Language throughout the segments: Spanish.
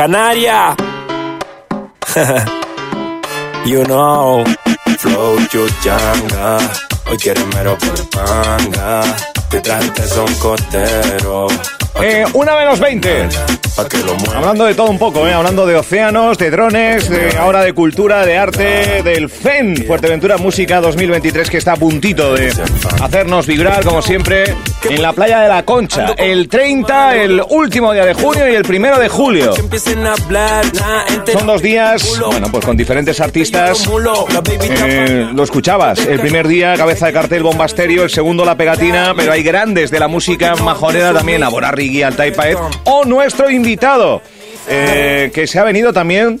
Canaria. you know, flow chuchanga. Hoy quieren mero por panga. Te traje son costero. Eh, una menos 20. Pa' que lo mueva. Hablando de todo un poco, ¿eh? hablando de océanos, de drones, de ahora de cultura, de arte, del FEN, Fuerteventura Música 2023, que está a puntito de hacernos vibrar, como siempre, en la playa de la Concha. El 30, el último día de junio y el primero de julio. Son dos días, bueno, pues con diferentes artistas. Eh, lo escuchabas, el primer día cabeza de cartel Bombasterio, el segundo la pegatina, pero hay grandes de la música majonera también, Abora Altai Paez, o nuestro invitado, eh, que se ha venido también,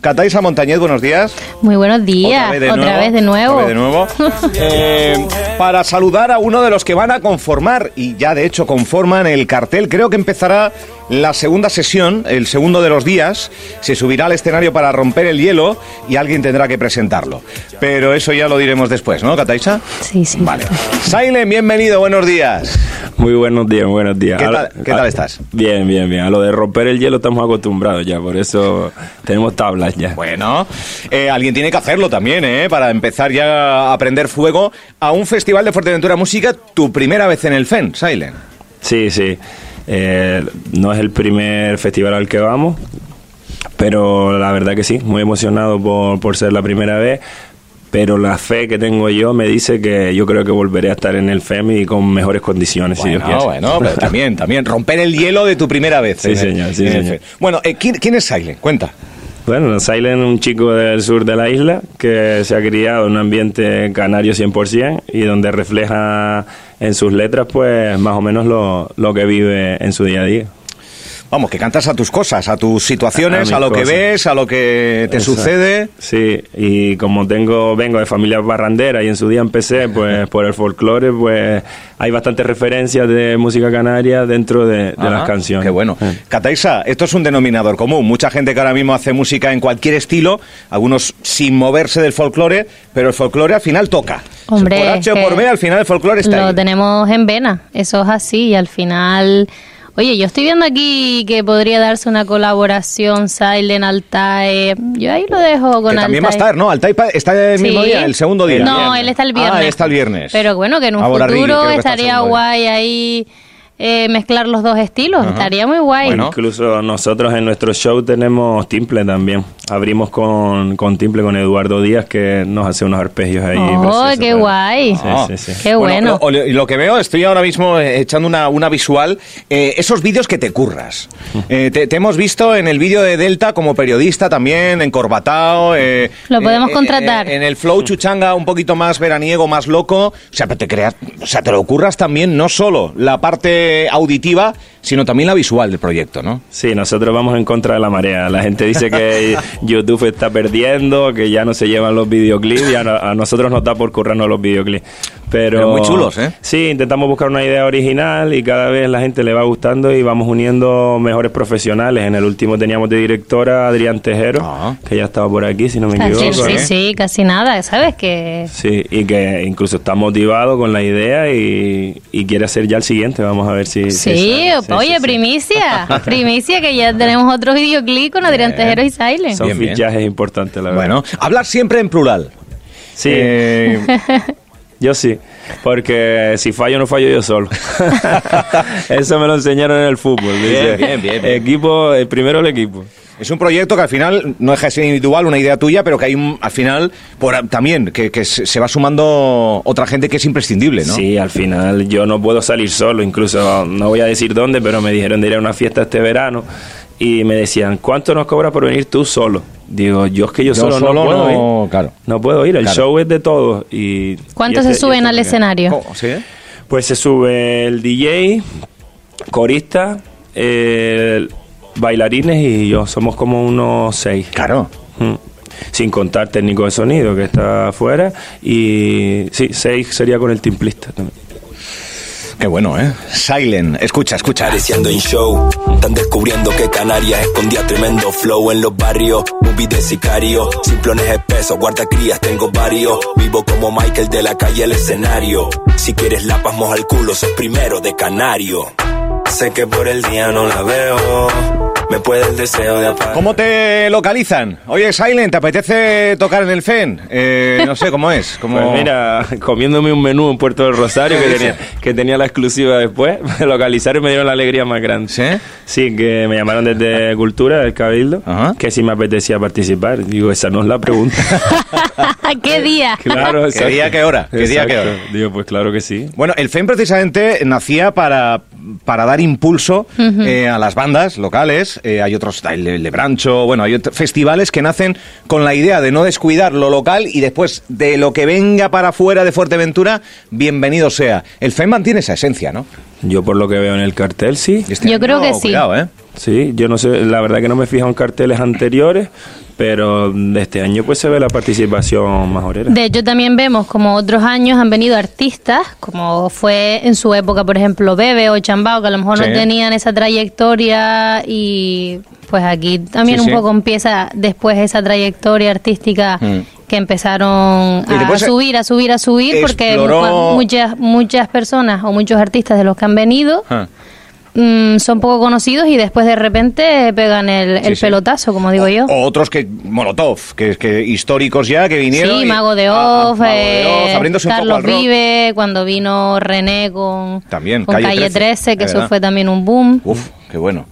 Cataisa Montañez, buenos días. Muy buenos días, otra vez de nuevo. otra vez de nuevo. Eh, para saludar a uno de los que van a conformar, y ya de hecho conforman el cartel, creo que empezará la segunda sesión, el segundo de los días, se subirá al escenario para romper el hielo y alguien tendrá que presentarlo. Pero eso ya lo diremos después, ¿no, Cataisa? Sí, sí. Vale. Silent, bienvenido, buenos días. Muy buenos días, buenos días. ¿Qué tal- lo- qué tal a- estás? Bien, bien, bien. A lo de romper el hielo estamos acostumbrados ya, por eso tenemos tablas Bueno, eh, alguien tiene que hacerlo también, ¿eh? Para empezar ya a prender fuego a un festival de Fuerteventura Música, tu primera vez en el FEN, Silent. Sí, sí. Eh, no es el primer festival al que vamos, pero la verdad que sí, muy emocionado por, por ser la primera vez. Pero la fe que tengo yo me dice que yo creo que volveré a estar en el FEM y con mejores condiciones, si Dios Bueno, quiere. bueno, pero también, también, romper el hielo de tu primera vez. Sí, señor, sí, señor. Bueno, eh, ¿quién, quién es Silent? Cuenta. Bueno, Silent un chico del sur de la isla que se ha criado en un ambiente canario 100% y donde refleja en sus letras pues más o menos lo, lo que vive en su día a día. Vamos, que cantas a tus cosas, a tus situaciones, A a, lo que cosas. ves, a lo que te Exacto. sucede. Sí, y como tengo vengo de familia barrandera y en su día empecé pues por el folclore, pues hay bastantes referencias de música canaria dentro de, de Ajá, las canciones. Qué bueno. Eh. Cataisa, esto es un denominador común. Mucha gente que ahora mismo hace música en cualquier estilo, algunos sin moverse del folclore, pero el folclore al final toca. Hombre, por H o por que B, al final el folclore está Lo ahí. tenemos en vena, eso es así. Y al final, oye, yo estoy viendo aquí que podría darse una colaboración Silent Altae. Yo ahí lo dejo con Que también va a Altae. estar, ¿no? Altai pa- está el mismo día, el segundo día. No, él está el viernes. Ah, él está el viernes. Pero bueno, que en un Ahora futuro estaría guay ahí eh, mezclar los dos estilos. Estaría muy guay. Bueno. Incluso nosotros en nuestro show tenemos timple también. Abrimos con, con timple con Eduardo Díaz que nos hace unos arpegios ahí. Oh, qué para- guay. Sí, sí, sí. Qué bueno. Lo, lo- lo que veo, estoy ahora mismo eh, echando una, una visual, eh, esos vídeos que te curras. Eh, te, te hemos visto en el vídeo de Delta como periodista también, encorbatado. Eh, Lo podemos eh, contratar. eh, en el flow chuchanga un poquito más veraniego, más loco. O sea, pero te creas, o sea, te lo curras también no solo la parte auditiva, sino también la visual del proyecto, ¿no? Sí, nosotros vamos en contra de la marea. La gente dice que YouTube está perdiendo, que ya no se llevan los videoclips y a, a nosotros nos da por currarnos los videoclips. Pero, Pero muy chulos, ¿eh? Sí, intentamos buscar una idea original y cada vez la gente le va gustando y vamos uniendo mejores profesionales. En el último teníamos de directora a Adrián Tejero, Ah. que ya estaba por aquí, si no me equivoco. sí, ¿no? sí, casi nada, ¿sabes? Que Sí, y que incluso está motivado con la idea y, y quiere hacer ya el siguiente. Vamos a ver si... si Sí, oye, sí, sí. primicia, primicia que ya tenemos otro videoclip con Adrián Tejero y Silent. Son Bien, bien. fichajes importantes, la verdad. Bueno, hablar siempre en plural. Sí, Eh, yo sí, porque si fallo no fallo yo solo. Eso me lo enseñaron en el fútbol. dice, bien, bien, bien. Equipo, eh, primero el equipo. Es un proyecto que al final no deja de ser individual, una idea tuya, pero que hay un, al final por, también que, que se va sumando otra gente que es imprescindible, ¿no? Sí, al final yo no puedo salir solo, incluso no voy a decir dónde, pero me dijeron de ir a una fiesta este verano y me decían, ¿cuánto nos cobras por venir tú solo? Digo, yo es que yo, Yo solo, solo no puedo no- ir. claro. No puedo ir, el Claro. show es de todos. Y, ¿Cuántos y se este- suben este al escenario? ¿Cómo? ¿Sí? Pues se sube el DJ, corista, eh, bailarines y yo. Somos como unos seis. Claro. Mm. Sin contar técnico de sonido que está afuera. Y sí, seis sería con el timplista también. Qué bueno, ¿eh? Silent. Escucha, escucha. Apareciendo en show, están descubriendo que Canarias escondía tremendo flow en los barrios. Movie de sicario, simplones espesos, guardacrías tengo varios. Vivo como Michael de la calle el escenario. Si quieres lapas moja el culo, sos primero de canario. Sé que por el día no la veo me puede el deseo de apagar. ¿Cómo te localizan? Oye, Silent, ¿te apetece tocar en el FEN? Eh, no sé cómo es. Como... Pues mira, comiéndome un menú en Puerto del Rosario que tenía, que tenía la exclusiva después, me localizaron y me dieron la alegría más grande. ¿Sí? Sí, que me llamaron desde Cultura, del Cabildo, que si me apetecía participar. Digo, esa no es la pregunta. ¿Qué día? Claro, ¿Qué día, qué hora? ¿Qué día, qué hora? Digo, pues claro que sí. Bueno, el FEN precisamente nacía para, para dar impulso eh, a las bandas locales eh, hay otros, el Lebrancho, bueno, hay festivales que nacen con la idea de no descuidar lo local y después de lo que venga para afuera de Fuerteventura, bienvenido sea. El FEM mantiene esa esencia, ¿no? Yo por lo que veo en el cartel, sí. Este yo creo que sí. ¿eh? Sí, yo no sé, la verdad que no me fijo en carteles anteriores, pero de este año pues se ve la participación majorera. De hecho también vemos como otros años han venido artistas, como fue en su época, por ejemplo, Bebe o Chambao, que a lo mejor no tenían esa trayectoria y pues aquí también un poco empieza después esa trayectoria artística mm. Que empezaron a subir, a subir, a subir, porque muchas, muchas personas o muchos artistas de los que han venido... Ah. Mm, son poco conocidos y después de repente pegan el, pelotazo, como digo yo. O otros que, Molotov, que, que históricos ya, que vinieron. Sí, Mago de ah, Off, eh, Carlos Vive, cuando vino René con, también, Calle, 13, que eso fue también un boom. Uf, qué bueno.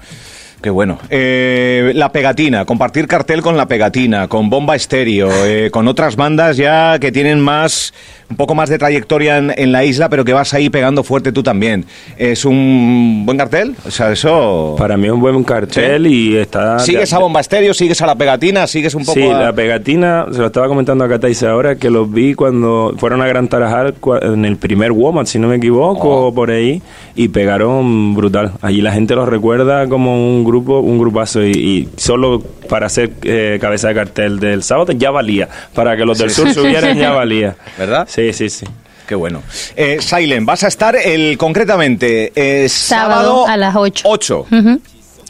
Qué bueno. Eh, la pegatina, compartir cartel con la pegatina, con bomba estéreo, eh, con otras bandas ya que tienen más un poco más de trayectoria en, la isla, pero que vas ahí pegando fuerte tú también. ¿Es un buen cartel? O sea, eso... Para mí es un buen cartel y está... ¿Sigues a Bomba Estéreo? ¿Sigues a la pegatina? ¿Sigues un poco Sí, la pegatina, se lo estaba comentando a Cataise ahora, que los vi cuando fueron a Gran Tarajal en el primer Woman, si no me equivoco, oh. por ahí, y pegaron brutal. Allí la gente los recuerda como un grupo, un grupazo, y, solo para hacer eh, cabeza de cartel del sábado ya valía. Para que los del sur subieran ya valía. ¿Verdad? Sí, sí, sí. Qué bueno. Eh, Silent, vas a estar el concretamente eh, sábado, a las 8. 8.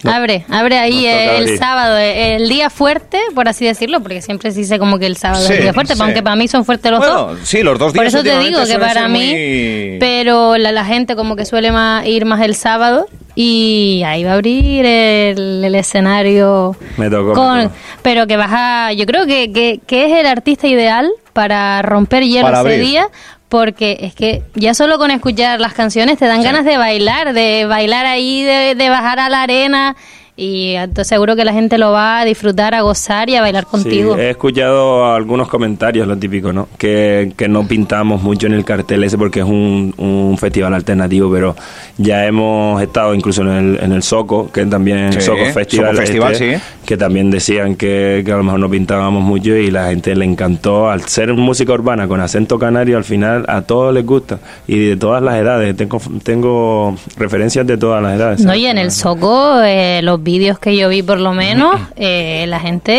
abre, abre ahí el sábado, el día fuerte, por así decirlo, porque siempre se dice como que el sábado es el día fuerte, aunque para mí son fuertes los dos. Sí, los dos días. Por eso te digo que para mí, pero la, gente como que suele ir más el sábado y ahí va a abrir el, escenario. Me tocó, Pero que vas a, yo creo que, que, que es el artista ideal para romper hielo ese día, porque es que ya solo con escuchar las canciones te dan ganas de bailar, de bailar ahí, de, de bajar a la arena y entonces seguro que la gente lo va a disfrutar, a gozar y a bailar contigo. he escuchado algunos comentarios, lo típico, ¿no? Que, que no pintamos mucho en el cartel ese porque es un, un festival alternativo, pero ya hemos estado incluso en el, en el Soco, que también sí, Soco Festival, Festival este, que también decían que, que, a lo mejor no pintábamos mucho y la gente le encantó. Al ser música urbana con acento canario, al final a todos les gusta y de todas las edades. Tengo, tengo referencias de todas las edades. No, y en el Soco eh, los vídeos que yo vi por lo menos, eh, la gente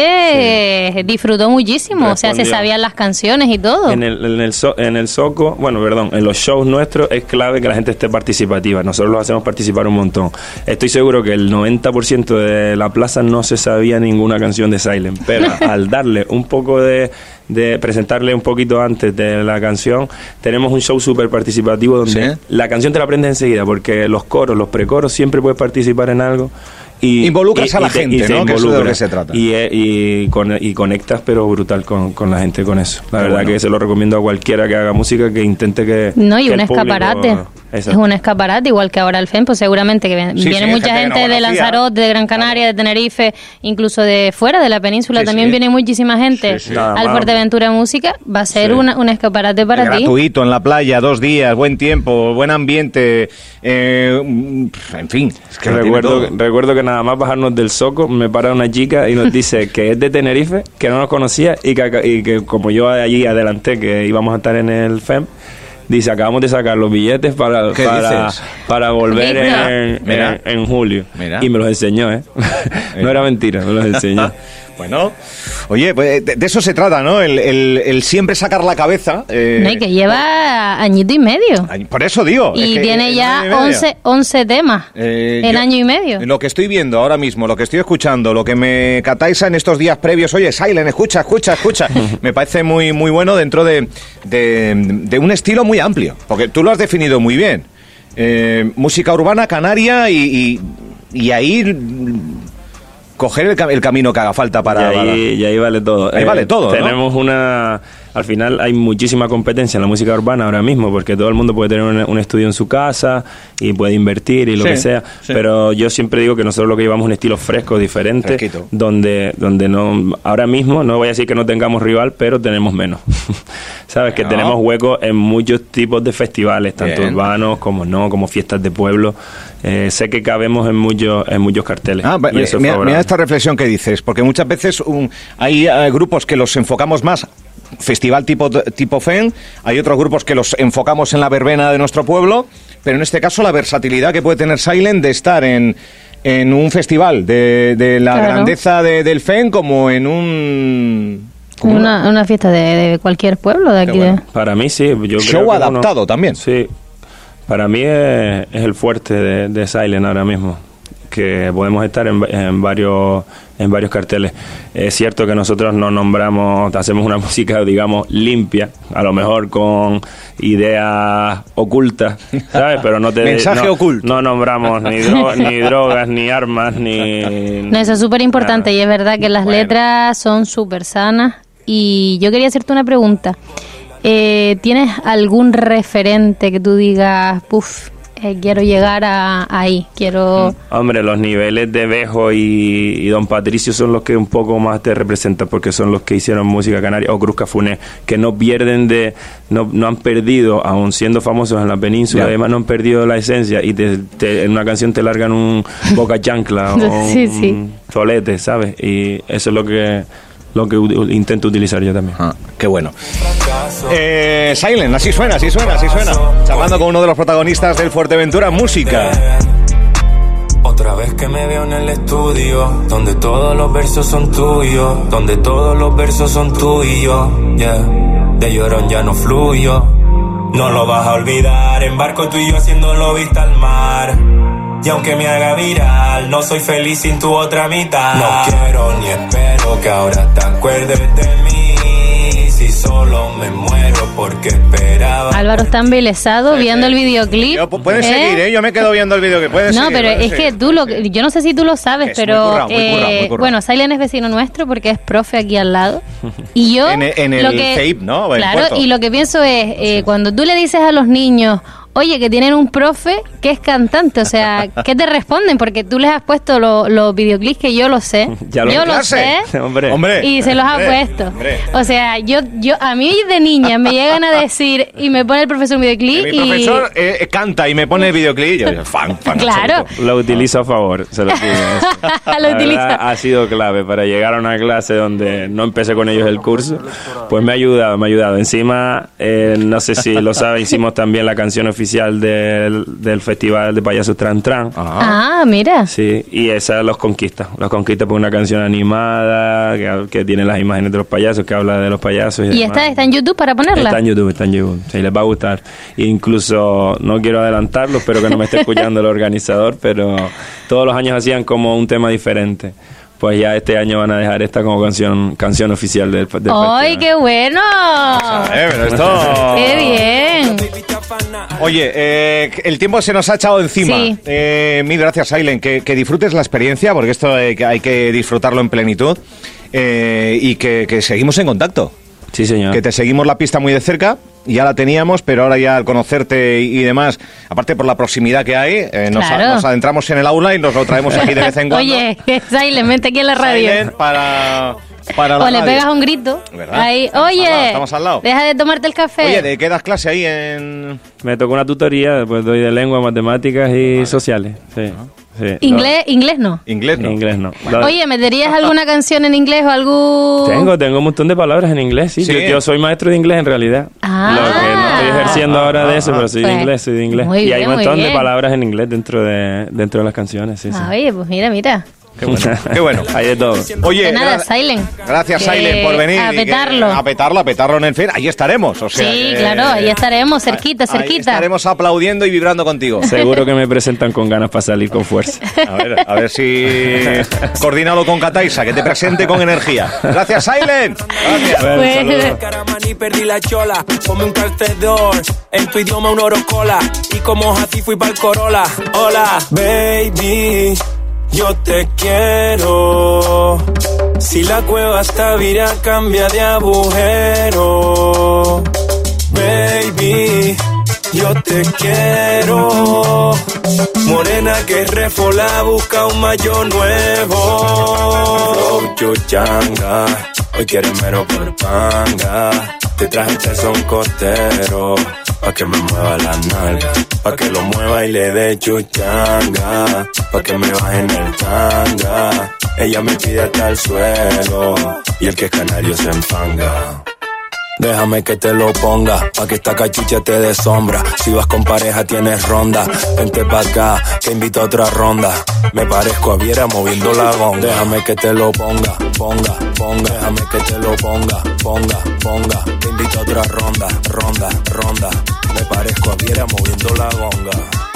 eh, disfrutó muchísimo, o sea, se sabían las canciones y todo. En el, en, el en el Soco, bueno, perdón, en los shows nuestros es clave que la gente esté participativa, nosotros los hacemos participar un montón. Estoy seguro que el 90% de la plaza no se sabía ninguna canción de Silent, pero al darle un poco de de presentarle un poquito antes de la canción, tenemos un show súper participativo donde la canción te la aprendes enseguida, porque los coros, los precoros, siempre puedes participar en algo y, Involucras a la gente, ¿no? Que es de lo que se trata. Y, eh, y, conectas, pero brutal con, con, la gente con eso. La verdad que se lo recomiendo a cualquiera que haga música que intente que. No, y un escaparate. Es un escaparate, igual que ahora el FEM, pues seguramente que viene, mucha gente, de Lanzarote, de Gran Canaria, de Tenerife, incluso de fuera de la península, también viene muchísima gente al Fuerteventura Música. Va a ser un escaparate para ti. Gratuito, en la playa, dos días, buen tiempo, buen ambiente, eh, en fin. Es que recuerdo, recuerdo que nada más bajarnos del soco, me para una chica y nos dice que es de Tenerife, que no nos conocía y que, y que como yo allí adelanté que íbamos a estar en el FEM, dice, acabamos de sacar los billetes para, para, para, volver en, en, julio. Y me los enseñó, ¿eh? no era mentira, me los enseñó. Bueno, oye, pues de, eso se trata, ¿no? El, siempre sacar la cabeza. Eh, no, y que lleva añito y medio. Por eso digo. Y tiene ya 11, 11 temas eh, en año y medio. Lo que estoy viendo ahora mismo, lo que estoy escuchando, lo que me cataisa en estos días previos, oye, Silent, escucha, escucha, escucha, me parece muy, muy bueno dentro de, de, de un estilo muy amplio, porque tú lo has definido muy bien. eh, música urbana, canaria y, y, ahí coger el, camino que haga falta para... Y ahí, vale todo. Ahí vale todo. Tenemos una al final hay muchísima competencia en la música urbana ahora mismo, porque todo el mundo puede tener un, estudio en su casa y puede invertir y lo que sea, pero yo siempre digo que nosotros lo que llevamos es un estilo fresco, diferente, donde donde no ahora mismo, no voy a decir que no tengamos rival, pero tenemos menos. Sabes que tenemos hueco en muchos tipos de festivales, tanto urbanos como no, como fiestas de pueblo. Eh, sé que cabemos en muchos en muchos carteles. Ah, mira, esta reflexión que dices, porque muchas veces hay eh, grupos que los enfocamos más festival tipo, tipo FEN, hay otros grupos que los enfocamos en la verbena de nuestro pueblo, pero en este caso la versatilidad que puede tener Silent de estar en, en un festival de, la grandeza de, del FEN como en un... Una, una, fiesta de, cualquier pueblo de aquí. Para mí sí. Yo Show adaptado también. Sí. Para mí es, el fuerte de, de Silent ahora mismo que podemos estar en, varios en varios carteles. Es cierto que nosotros no nombramos, hacemos una música, digamos, limpia, a lo mejor con ideas ocultas, ¿sabes? Pero no te... Mensaje no, oculto. No nombramos ni, ni drogas, ni armas, ni... No, eso es súper importante y es verdad que las letras son súper sanas. Y yo quería hacerte una pregunta. Eh, ¿Tienes algún referente que tú digas, puff, eh, quiero llegar a, ahí, quiero... Mm, hombre, los niveles de Bejo y, Don Patricio son los que un poco más te representan porque son los que hicieron música canaria, o Cruz Cafuné, que no pierden de, no, no han perdido, aún siendo famosos en la península, además no han perdido la esencia y en una canción te largan un boca chancla o un solete, ¿sabes? Y eso es lo que lo que intento utilizar yo también. Ah, qué bueno. Eh, Silent, así suena, así suena, así suena. Charlando con uno de los protagonistas del Fuerteventura Música. Otra vez que me veo en el estudio, donde todos los versos son tuyos, donde todos los versos son tuyos, yeah. De llorón ya no fluyo, no lo vas a olvidar, embarco tú y yo haciéndolo vista al mar. Y aunque me haga viral, no soy feliz sin tu otra mitad. No quiero ni que ahora te acuerdes de mí. Si solo me muero porque esperaba. Álvaro está embelesado viendo el videoclip. puedes ¿Eh? seguir, ¿eh? Yo me quedo viendo el videoclip. Puedes no, pero es que tú lo. Yo no sé si tú lo sabes, pero. eh, bueno, Silent es vecino nuestro porque es profe aquí al lado. Y yo. en, el lo que, ¿no? claro, y lo que pienso es, eh, cuando tú le dices a los niños oye, que tienen un profe que es cantante, o sea, ¿qué te responden? Porque tú les has puesto los videoclips que yo lo sé. yo lo sé. Hombre. Y se los ha puesto. O sea, yo, yo, a mí de niña me llegan a decir y me pone el profesor un videoclip Mi profesor eh, canta y me pone el videoclip y yo, fan, fan. Claro. Lo utilizo a favor, se lo, lo utilizo. Ha sido clave para llegar a una clase donde no empecé con ellos el curso. Pues me ha ayudado, me ha ayudado. Encima, eh, no sé si lo sabe, hicimos también la canción oficial oficial del, del Festival de Payasos Tran Tran. Ah, mira. Sí, y esa los conquista. Los conquista por una canción animada que, tiene las imágenes de los payasos, que habla de los payasos. ¿Y, está, está en YouTube para ponerla? Está en YouTube, está en YouTube. Sí, les va a gustar. incluso, no quiero adelantarlo, espero que no me esté escuchando el organizador, pero todos los años hacían como un tema diferente pues ya este año van a dejar esta como canción canción oficial del, del ¡Ay, qué bueno! ¡Qué bien! Oye, eh, el tiempo se nos ha echado encima. Eh, mil gracias, Ailen. Que, disfrutes la experiencia, porque esto hay que, disfrutarlo en plenitud. Eh, y que seguimos en contacto. Sí, señor. Que te seguimos la pista muy de cerca ya la teníamos, pero ahora ya al conocerte y, demás, aparte por la proximidad que hay, eh, nos, adentramos en el aula y nos lo traemos aquí de vez en cuando. Oye, que Silent, vente aquí en la radio. para, para o le pegas un grito. Ahí, oye, estamos al lado. deja de tomarte el café. Oye, ¿de qué das clase ahí en...? Me tocó una tutoría, después doy de lengua, matemáticas y sociales. Sí. ¿Inglés, no. ¿Inglés no? Inglés no. Inglés no. Oye, ¿meterías alguna canción en inglés o algún...? Tengo, tengo un montón de palabras en inglés, sí. Yo, soy maestro de inglés en realidad. Ah. Lo que no estoy ejerciendo ahora de eso, pero soy de pues, inglés, soy de inglés. y hay un montón de palabras en inglés dentro de, dentro de las canciones, sí, Oye, pues mira, mira. Qué bueno. Qué bueno. Hay de todo. Oye, nada, Silent. Gracias, Silent, por venir. A petarlo. a petarlo, a petarlo en el FER. Ahí estaremos. O sea, sí, claro, ahí estaremos, cerquita, cerquita. Estaremos aplaudiendo y vibrando contigo. Seguro que me presentan con ganas para salir con fuerza. A ver, a ver si coordinado con Cataisa, que te presente con energía. Gracias, Silent. Gracias. Bueno, perdí la chola. Ponme un calcedor, en tu idioma un oro cola. Y como así fui pa'l Corolla. Hola, baby yo te quiero. Si la cueva está vira, cambia de agujero. Baby, yo te quiero. Morena que refola, busca un mayo nuevo. Yo changa, hoy quieres mero por panga. Te traje el son costero, pa' que me mueva la nalga, pa' que lo mueva y le dé chuchanga, pa' que me baje en el tanga. Ella me pide hasta el suelo, y el que es canario se enfanga. Déjame que te lo ponga, pa' que esta cachucha te dé sombra. Si vas con pareja tienes ronda, vente pa' acá, te invito a otra ronda. Me parezco a Viera moviendo la gonga. Déjame que te lo ponga, ponga, ponga. Déjame que te lo ponga, ponga, ponga. Te invito a otra ronda, ronda, ronda. Me parezco a Viera moviendo la gonga.